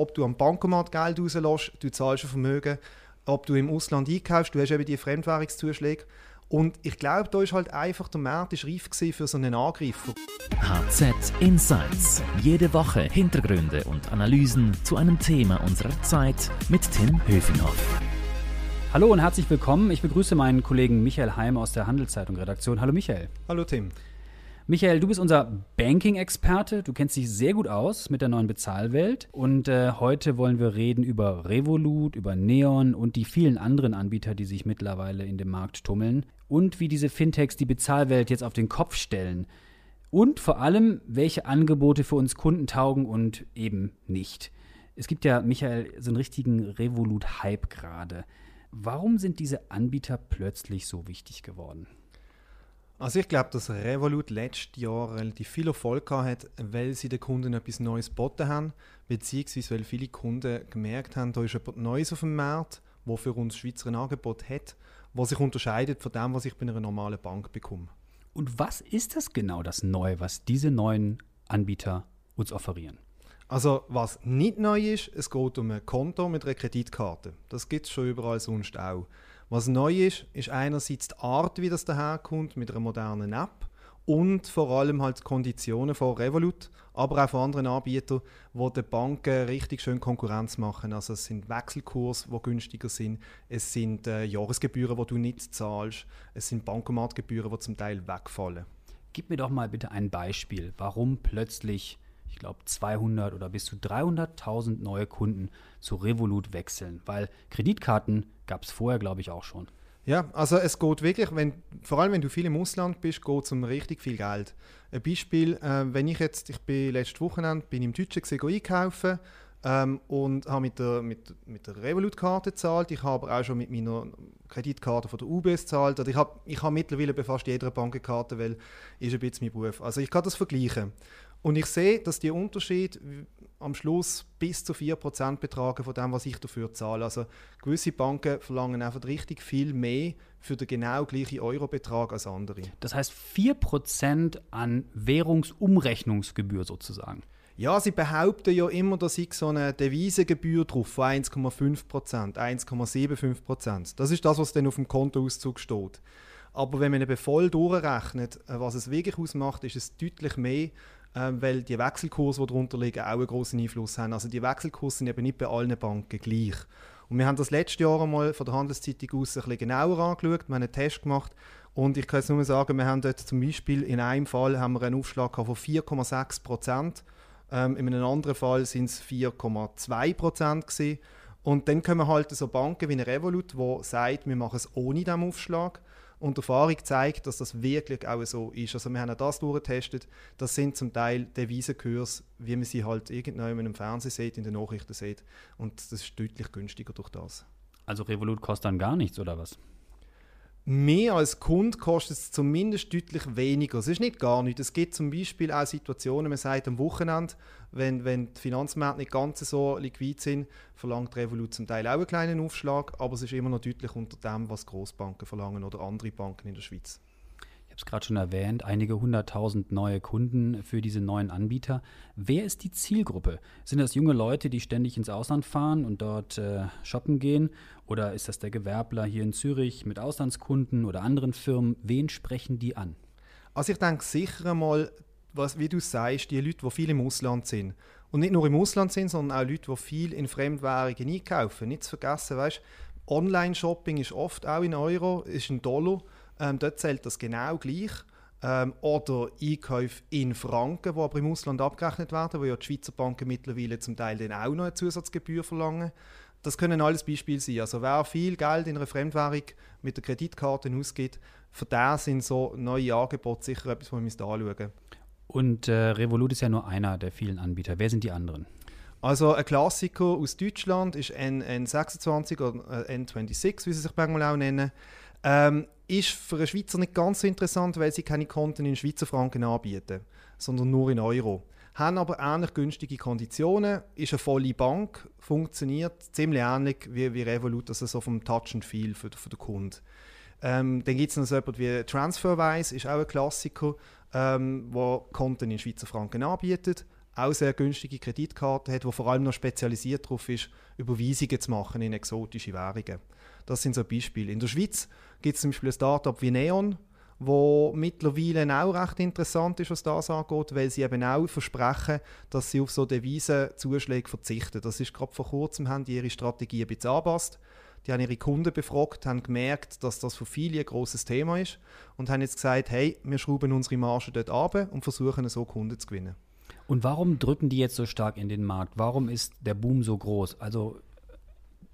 ob du am Bankomat Geld rauslässt, du zahlst ein Vermögen, ob du im Ausland einkaufst, du hast eben die Fremdwährungszuschläge. Und ich glaube, da ist halt einfach der Markt ist reif für so einen Angreifer. HZ Insights. Jede Woche Hintergründe und Analysen zu einem Thema unserer Zeit mit Tim Höfinghoff. Hallo und herzlich willkommen. Ich begrüße meinen Kollegen Michael Heim aus der Handelszeitung Redaktion. Hallo Michael. Hallo Tim. Michael, du bist unser Banking-Experte. Du kennst dich sehr gut aus mit der neuen Bezahlwelt. Und äh, heute wollen wir reden über Revolut, über Neon und die vielen anderen Anbieter, die sich mittlerweile in dem Markt tummeln. Und wie diese Fintechs die Bezahlwelt jetzt auf den Kopf stellen. Und vor allem, welche Angebote für uns Kunden taugen und eben nicht. Es gibt ja, Michael, so einen richtigen Revolut-Hype gerade. Warum sind diese Anbieter plötzlich so wichtig geworden? Also ich glaube, dass Revolut letztes Jahr relativ viel Erfolg hat, weil sie den Kunden etwas Neues geboten haben, beziehungsweise weil viele Kunden gemerkt haben, da ist etwas Neues auf dem Markt, wo für uns Schweizer ein Angebot hat, was sich unterscheidet von dem, was ich bei einer normalen Bank bekomme. Und was ist das genau, das Neue, was diese neuen Anbieter uns offerieren? Also was nicht neu ist, es geht um ein Konto mit einer Kreditkarte. Das gibt es schon überall sonst auch. Was neu ist, ist einerseits die Art, wie das daherkommt, mit einer modernen App und vor allem halt die Konditionen von Revolut, aber auch von anderen Anbietern, die den Banken richtig schön Konkurrenz machen. Also es sind Wechselkurs, die günstiger sind, es sind äh, Jahresgebühren, die du nicht zahlst, es sind Bankomatgebühren, die zum Teil wegfallen. Gib mir doch mal bitte ein Beispiel, warum plötzlich ich glaube, 200 oder bis zu 300.000 neue Kunden zu Revolut wechseln, weil Kreditkarten gab es vorher, glaube ich, auch schon. Ja, also es geht wirklich, wenn, vor allem wenn du viel im Ausland bist, geht es um richtig viel Geld. Ein Beispiel, äh, wenn ich jetzt, ich bin letztes Wochenende bin im Deutschen gesehen, einkaufen ähm, und habe mit der, mit, mit der Revolut-Karte gezahlt. Ich habe auch schon mit meiner Kreditkarte von der UBS gezahlt. ich habe ich hab mittlerweile bei fast jeder Bankkarte, weil ist ein bisschen mein Beruf. Also ich kann das vergleichen. Und ich sehe, dass die Unterschied am Schluss bis zu 4% betragen von dem, was ich dafür zahle. Also gewisse Banken verlangen einfach richtig viel mehr für den genau gleichen Eurobetrag als andere. Das heißt 4% an Währungsumrechnungsgebühr sozusagen. Ja, sie behaupten ja immer, dass ich so eine Devisengebühr drauf von 1,5%, 1,75%. Das ist das, was dann auf dem Kontoauszug steht. Aber wenn man eben voll durchrechnet, äh, was es wirklich ausmacht, ist es deutlich mehr ähm, weil die Wechselkurse, die darunter liegen, auch einen großen Einfluss haben. Also die Wechselkurse sind eben nicht bei allen Banken gleich. Und wir haben das letzte Jahr einmal von der Handelszeitung aus ein bisschen genauer angeschaut, wir haben einen Test gemacht und ich kann jetzt nur sagen, wir haben dort zum Beispiel in einem Fall haben wir einen Aufschlag von 4,6 Prozent, ähm, in einem anderen Fall sind es 4,2 Prozent. Und dann kommen halt so Banken wie eine Revolut, die sagt, wir machen es ohne diesen Aufschlag. Und die Erfahrung zeigt, dass das wirklich auch so ist. Also wir haben auch das durchgetestet. Das sind zum Teil Devisenkurs, wie man sie halt irgendwann im Fernsehen sieht, in den Nachrichten sieht. Und das ist deutlich günstiger durch das. Also Revolut kostet dann gar nichts, oder was? Mehr als Kunde kostet es zumindest deutlich weniger. Es ist nicht gar nichts. Es gibt zum Beispiel auch Situationen, man sagt am Wochenende, wenn, wenn die Finanzmärkte nicht ganz so liquid sind, verlangt Revolut zum Teil auch einen kleinen Aufschlag, aber es ist immer noch deutlich unter dem, was Großbanken verlangen oder andere Banken in der Schweiz habe es gerade schon erwähnt, einige hunderttausend neue Kunden für diese neuen Anbieter. Wer ist die Zielgruppe? Sind das junge Leute, die ständig ins Ausland fahren und dort äh, shoppen gehen? Oder ist das der Gewerbler hier in Zürich mit Auslandskunden oder anderen Firmen? Wen sprechen die an? Also ich denke sicher einmal, was, wie du sagst, die Leute, die viel im Ausland sind. Und nicht nur im Ausland sind, sondern auch Leute, die viel in Fremdwährungen einkaufen. Nicht zu vergessen, weißt Online-Shopping ist oft auch in Euro, ist in Dollar. Ähm, dort zählt das genau gleich. Ähm, oder Einkäufe in Franken, die aber im Ausland abgerechnet werden, wo ja die Schweizer Banken mittlerweile zum Teil dann auch noch eine Zusatzgebühr verlangen. Das können alles Beispiele sein. Also wer viel Geld in einer Fremdwährung mit der Kreditkarte ausgibt, für den sind so neue Angebote sicher etwas, was wir anschauen müssen. Und äh, Revolut ist ja nur einer der vielen Anbieter. Wer sind die anderen? Also ein Klassiker aus Deutschland ist N N26 oder äh, N26, wie sie sich manchmal auch nennen. Ähm, ist für einen Schweizer nicht ganz so interessant, weil sie keine Konten in Schweizer Franken anbieten, sondern nur in Euro. Haben aber ähnlich günstige Konditionen, ist eine volle Bank, funktioniert ziemlich ähnlich wie, wie Revolut, also so vom Touch and Feel für, für den Kunden. Ähm, dann gibt es noch so etwas wie TransferWise, ist auch ein Klassiker, ähm, wo Konten in Schweizer Franken anbietet, auch sehr günstige Kreditkarten hat, wo vor allem noch spezialisiert darauf ist, Überweisungen zu machen in exotische Währungen. Das sind so Beispiele. In der Schweiz gibt es zum Beispiel ein Startup wie Neon, wo mittlerweile auch recht interessant ist, was das angeht, weil sie eben auch versprechen, dass sie auf so Devisenzuschläge verzichten. Das ist gerade vor kurzem, haben die ihre Strategie ein bisschen angepasst. Die haben ihre Kunden befragt, haben gemerkt, dass das für viele ein grosses Thema ist und haben jetzt gesagt, hey, wir schrauben unsere Marge dort ab und versuchen so Kunden zu gewinnen. Und warum drücken die jetzt so stark in den Markt? Warum ist der Boom so groß? Also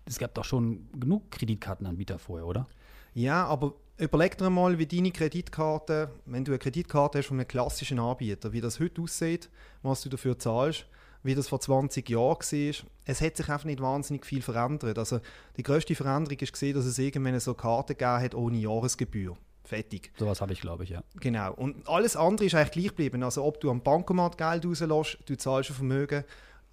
es gab doch schon genug Kreditkartenanbieter vorher, oder? Ja, aber überleg dir mal, wie deine Kreditkarte, wenn du eine Kreditkarte hast von einem klassischen Anbieter, wie das heute aussieht, was du dafür zahlst, wie das vor 20 Jahren war. Es hat sich einfach nicht wahnsinnig viel verändert. Also die größte Veränderung ist gesehen, dass es irgendwann so Karten gegeben hat ohne Jahresgebühr. Fertig. Sowas habe ich, glaube ich, ja. Genau. Und alles andere ist eigentlich gleich geblieben. Also ob du am Bankomat Geld rauslässt, du zahlst ein Vermögen,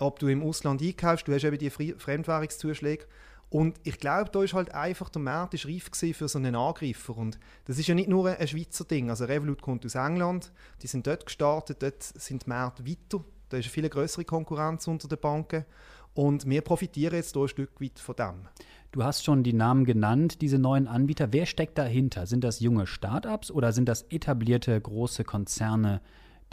ob du im Ausland einkaufst, du hast eben die Fremdwährungszuschläge und ich glaube, da ist halt einfach der Markt ist reif für so einen Angreifer. Und das ist ja nicht nur ein Schweizer Ding. Also Revolut kommt aus England, die sind dort gestartet, dort sind die Märkte weiter. Da ist eine viel größere Konkurrenz unter den Banken. Und wir profitieren jetzt hier ein Stück weit von dem. Du hast schon die Namen genannt, diese neuen Anbieter. Wer steckt dahinter? Sind das junge Startups oder sind das etablierte große Konzerne,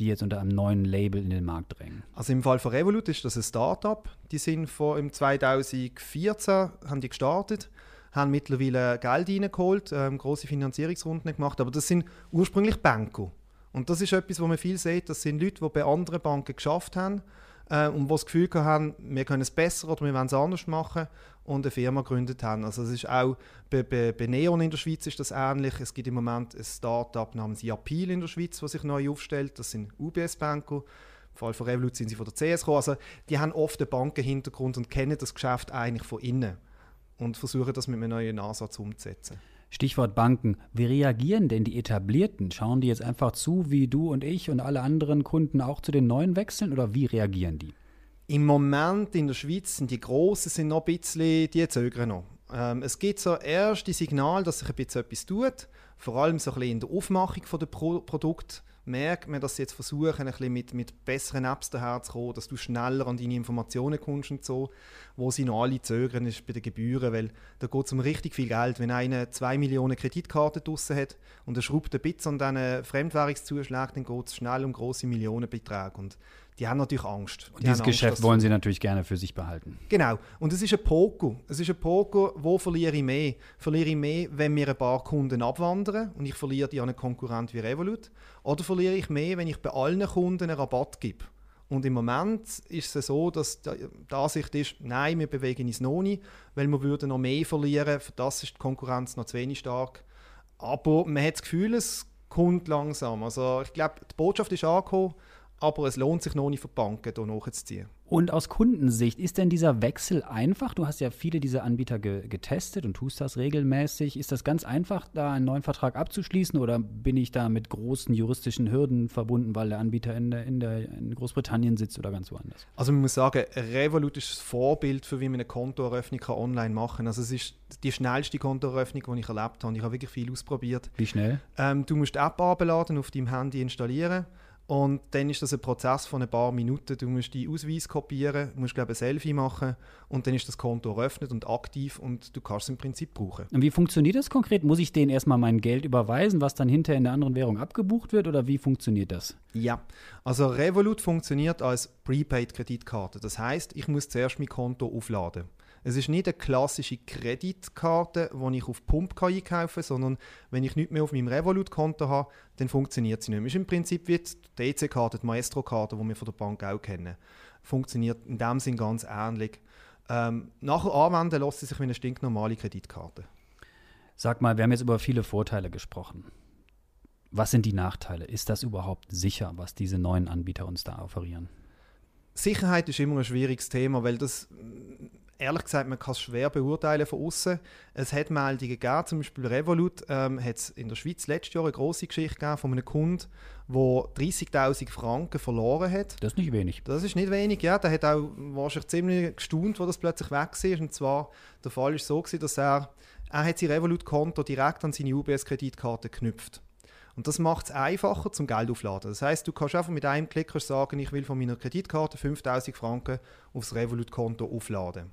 die jetzt unter einem neuen Label in den Markt drängen? Also im Fall von Revolut ist das ein Startup. Die sind vor im 2014 haben die gestartet, haben mittlerweile Geld reingeholt, ähm, große Finanzierungsrunden gemacht, aber das sind ursprünglich Banker. Und das ist etwas, wo man viel sieht, das sind Leute, die bei anderen Banken geschafft haben äh, und die das Gefühl haben, wir können es besser oder wir wollen es anders machen und eine Firma gegründet haben. Also es ist auch bei, bei, bei, Neon in der Schweiz ist das ähnlich. Es gibt im Moment ein Startup namens Yapil in der Schweiz, das sich neu aufstellt. Das sind UBS-Banker. Im Fall von Revolut sind sie von der CS. Also die haben oft einen Bankenhintergrund und kennen das Geschäft eigentlich von innen und versuchen das mit einem neuen Ansatz umzusetzen. Stichwort Banken. Wie reagieren denn die Etablierten? Schauen die jetzt einfach zu, wie du und ich und alle anderen Kunden auch zu den neuen wechseln oder wie reagieren die? Im Moment in der Schweiz sind die Großen sind noch ein bisschen, die zögern noch. Ähm, es gibt so erste Signal, dass sich ein bisschen etwas tut, vor allem so ein bisschen in der Aufmachung der Pro Produkte merkt man, dass sie jetzt versuchen, ein bisschen mit, mit besseren Apps daherzukommen, dass du schneller an deine Informationen kommst und so. Wo sie noch alle zögern, ist bei den Gebühren, weil da geht es um richtig viel Geld. Wenn einer 2 Millionen Kreditkarten draussen hat und er schraubt ein bisschen an diesen Fremdwährungszuschlägen, dann geht es schnell um große Millionenbeträge. Und die haben natürlich Angst. Und dieses Angst, Geschäft wollen sie natürlich gerne für sich behalten. Genau. Und es ist ein Poker. Es ist ein Poker, wo verliere ich mehr? Verliere ich mehr, wenn mir ein paar Kunden abwandern und ich verliere die an einen Konkurrent wie Revolut? Oder verliere ich mehr, wenn ich bei allen Kunden einen Rabatt gebe? Und im Moment ist es so, dass die Ansicht ist, nein, wir bewegen uns noch nicht, weil wir würden noch mehr verlieren. Für das ist die Konkurrenz noch zu wenig stark. Aber man hat das Gefühl, es kommt langsam. Also ich glaube, die Botschaft ist angekommen, aber es lohnt sich noch nicht für die Banken, hier nachzuziehen. Und aus Kundensicht, ist denn dieser Wechsel einfach? Du hast ja viele dieser Anbieter ge getestet und tust das regelmäßig. Ist das ganz einfach, da einen neuen Vertrag abzuschließen oder bin ich da mit großen juristischen Hürden verbunden, weil der Anbieter in, der, in, der, in Großbritannien sitzt oder ganz woanders? Also man muss sagen, Revolut ist das Vorbild für wie man eine Kontoeröffnung online machen kann. Also es ist die schnellste Kontoeröffnung, die ich erlebt habe. Ich habe wirklich viel ausprobiert. Wie schnell? Ähm, du musst die App abladen, auf deinem Handy installieren und dann ist das ein Prozess von ein paar Minuten. Du musst die Ausweis kopieren, musst glaube ein Selfie machen und dann ist das Konto eröffnet und aktiv und du kannst es im Prinzip brauchen. Und wie funktioniert das konkret? Muss ich denen erstmal mein Geld überweisen, was dann hinterher in der anderen Währung abgebucht wird oder wie funktioniert das? Ja, also Revolut funktioniert als Prepaid-Kreditkarte. Das heißt, ich muss zuerst mein Konto aufladen. Es ist nicht eine klassische Kreditkarte, die ich auf Pump einkaufen kann, sondern wenn ich nichts mehr auf meinem Revolut-Konto habe, dann funktioniert sie nicht mehr. Ist im Prinzip wie die EC-Karte, die Maestro-Karte, die wir von der Bank auch kennen. Funktioniert in dem Sinn ganz ähnlich. Ähm, nachher anwenden lässt sie sich wie eine stinknormale Kreditkarte. Sag mal, wir haben jetzt über viele Vorteile gesprochen. Was sind die Nachteile? Ist das überhaupt sicher, was diese neuen Anbieter uns da offerieren? Sicherheit ist immer ein schwieriges Thema, weil das ehrlich gesagt, man kann es schwer beurteilen von außen. Es hat Meldungen gegeben, zum Beispiel Revolut ähm, hat es in der Schweiz letztes Jahr eine große Geschichte gegeben von einem Kunden, der 30'000 Franken verloren hat. Das ist nicht wenig. Das ist nicht wenig, ja. Der hat auch wahrscheinlich ziemlich gestaunt, wo das plötzlich weg war. Und zwar, der Fall ist so gewesen, dass er, er hat sein Revolut-Konto direkt an seine UBS-Kreditkarte geknüpft. Und das macht es einfacher zum Geld aufladen. Das heißt, du kannst einfach mit einem Klick sagen, ich will von meiner Kreditkarte 5000 Franken aufs Revolut-Konto aufladen.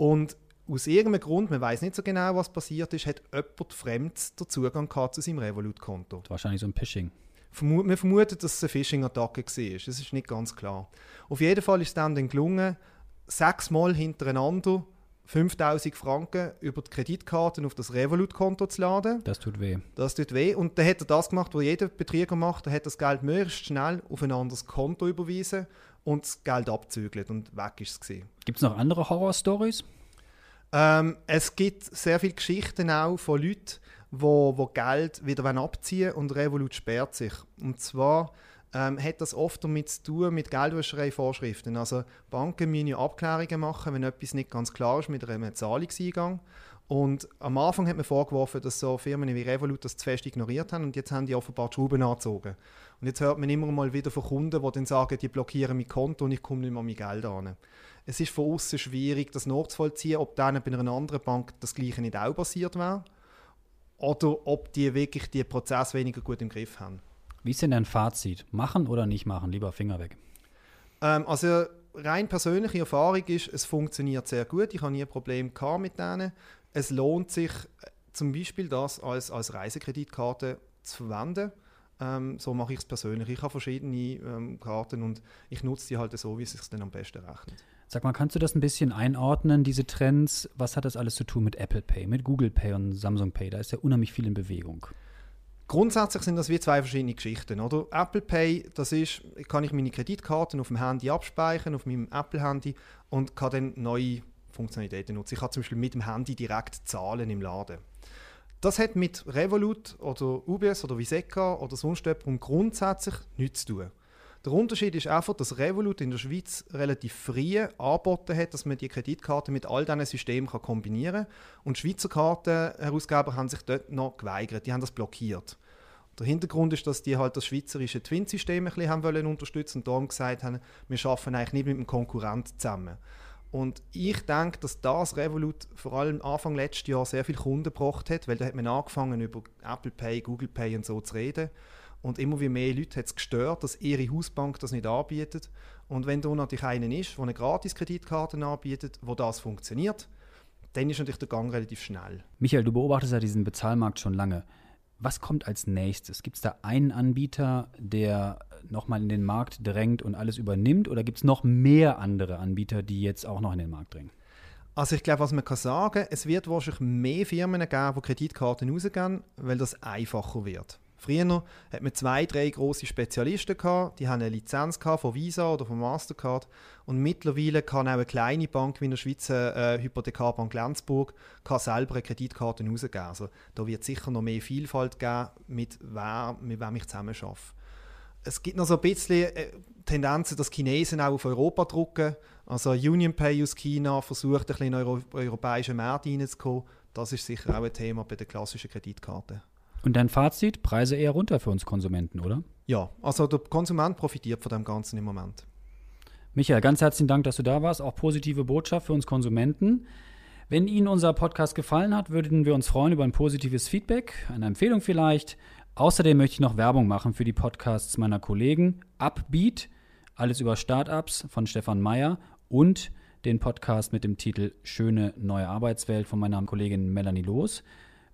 Und aus irgendeinem Grund, man weiß nicht so genau, was passiert ist, hat jemand Fremdes den Zugang gehabt zu seinem Revolut-Konto. Wahrscheinlich so ein Phishing. Vermu man vermutet, dass es eine Phishing-Attacke war. Das ist nicht ganz klar. Auf jeden Fall ist es dann, dann gelungen, sechsmal hintereinander 5000 Franken über die Kreditkarten auf das Revolut-Konto zu laden. Das tut weh. Das tut weh. Und dann hat er das gemacht, was jeder Betrüger macht. Er hat das Geld möglichst schnell auf ein anderes Konto überwiesen und das Geld abzügelt und weg ist es. Gibt es noch andere Horror-Stories? Ähm, es gibt sehr viele Geschichten auch von Leuten, wo, wo Geld wieder abziehen und Revolut sperrt sich. Und zwar ähm, hat das oft damit zu tun mit Geldwäscherei-Vorschriften. Also Banken müssen ja Abklärungen machen, wenn etwas nicht ganz klar ist mit einem Zahlungseingang. Und am Anfang hat man vorgeworfen, dass so Firmen wie Revolut das zu fest ignoriert haben und jetzt haben die offenbar die Schrauben angezogen. Und jetzt hört man immer mal wieder von Kunden, die dann sagen, die blockieren mein Konto und ich komme nicht mehr an mein Geld an. Es ist von außen schwierig, das nachzuvollziehen, ob dann bei einer anderen Bank das Gleiche nicht auch passiert wäre oder ob die wirklich die Prozess weniger gut im Griff haben. Wie ist denn dein Fazit? Machen oder nicht machen? Lieber Finger weg. Ähm, also rein persönliche Erfahrung ist, es funktioniert sehr gut. Ich habe nie ein Problem mit denen. Es lohnt sich äh, zum Beispiel das als, als Reisekreditkarte zu verwenden. Ähm, so mache ich es persönlich. Ich habe verschiedene ähm, Karten und ich nutze die halt so, wie es sich dann am besten rechnet. Sag mal, kannst du das ein bisschen einordnen, diese Trends? Was hat das alles zu tun mit Apple Pay, mit Google Pay und Samsung Pay? Da ist ja unheimlich viel in Bewegung. Grundsätzlich sind das wie zwei verschiedene Geschichten, oder? Apple Pay, das ist, kann ich meine Kreditkarten auf dem Handy abspeichern, auf meinem Apple-Handy und kann dann neue Funktionalitäten nutzen. Ich kann zum Beispiel mit dem Handy direkt zahlen im Laden. Das hat mit Revolut oder UBS oder Viseca oder sonst jemandem grundsätzlich nichts zu tun. Der Unterschied ist einfach, dass Revolut in der Schweiz relativ früh angeboten hat, dass man die Kreditkarte mit all diesen Systemen kombinieren kann. Und Schweizer Kartenherausgeber haben sich dort noch geweigert, die haben das blockiert. Der Hintergrund ist, dass die halt das schweizerische Twin-System ein bisschen haben wollen unterstützen und darum gesagt haben, wir arbeiten eigentlich nicht mit einem Konkurrent zusammen. Und ich denke, dass das Revolut vor allem Anfang letztes Jahr sehr viele Kunden gebracht hat, weil da hat man angefangen über Apple Pay, Google Pay und so zu reden. Und immer wie mehr Leute hat es gestört, dass ihre Hausbank das nicht anbietet. Und wenn da natürlich einen ist, der eine Gratis-Kreditkarte anbietet, wo das funktioniert, dann ist natürlich der Gang relativ schnell. Michael, du beobachtest ja diesen Bezahlmarkt schon lange. Was kommt als nächstes? Gibt es da einen Anbieter, der nochmal in den Markt drängt und alles übernimmt? Oder gibt es noch mehr andere Anbieter, die jetzt auch noch in den Markt drängen? Also ich glaube, was man kann sagen, es wird wahrscheinlich mehr Firmen geben, die Kreditkarten rausgeben, weil das einfacher wird. Früher hat man zwei, drei große Spezialisten gehabt, die haben eine Lizenz von Visa oder von Mastercard und mittlerweile kann auch eine kleine Bank wie in der Schweizer äh, Hypothekarbank Lenzburg kann selber eine Kreditkarte rausgeben. Also da wird sicher noch mehr Vielfalt geben, mit, wer, mit wem ich zusammen arbeite. Es gibt noch so ein bisschen äh, Tendenzen, dass Chinesen auch auf Europa drucken. Also UnionPay aus China versucht ein bisschen in den Euro europäischen Markt reinzukommen. Das ist sicher auch ein Thema bei den klassischen Kreditkarten. Und dein Fazit, Preise eher runter für uns Konsumenten, oder? Ja, also der Konsument profitiert von dem Ganzen im Moment. Michael, ganz herzlichen Dank, dass du da warst. Auch positive Botschaft für uns Konsumenten. Wenn Ihnen unser Podcast gefallen hat, würden wir uns freuen über ein positives Feedback, eine Empfehlung vielleicht. Außerdem möchte ich noch Werbung machen für die Podcasts meiner Kollegen Upbeat, alles über Startups von Stefan Meyer und den Podcast mit dem Titel Schöne neue Arbeitswelt von meiner Kollegin Melanie Loos.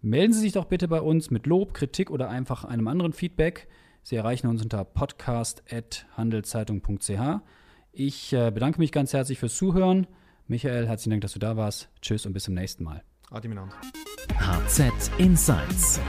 Melden Sie sich doch bitte bei uns mit Lob, Kritik oder einfach einem anderen Feedback. Sie erreichen uns unter podcast.handelszeitung.ch. Ich äh, bedanke mich ganz herzlich fürs Zuhören. Michael, herzlichen Dank, dass du da warst. Tschüss und bis zum nächsten Mal. Adi. HZ Insights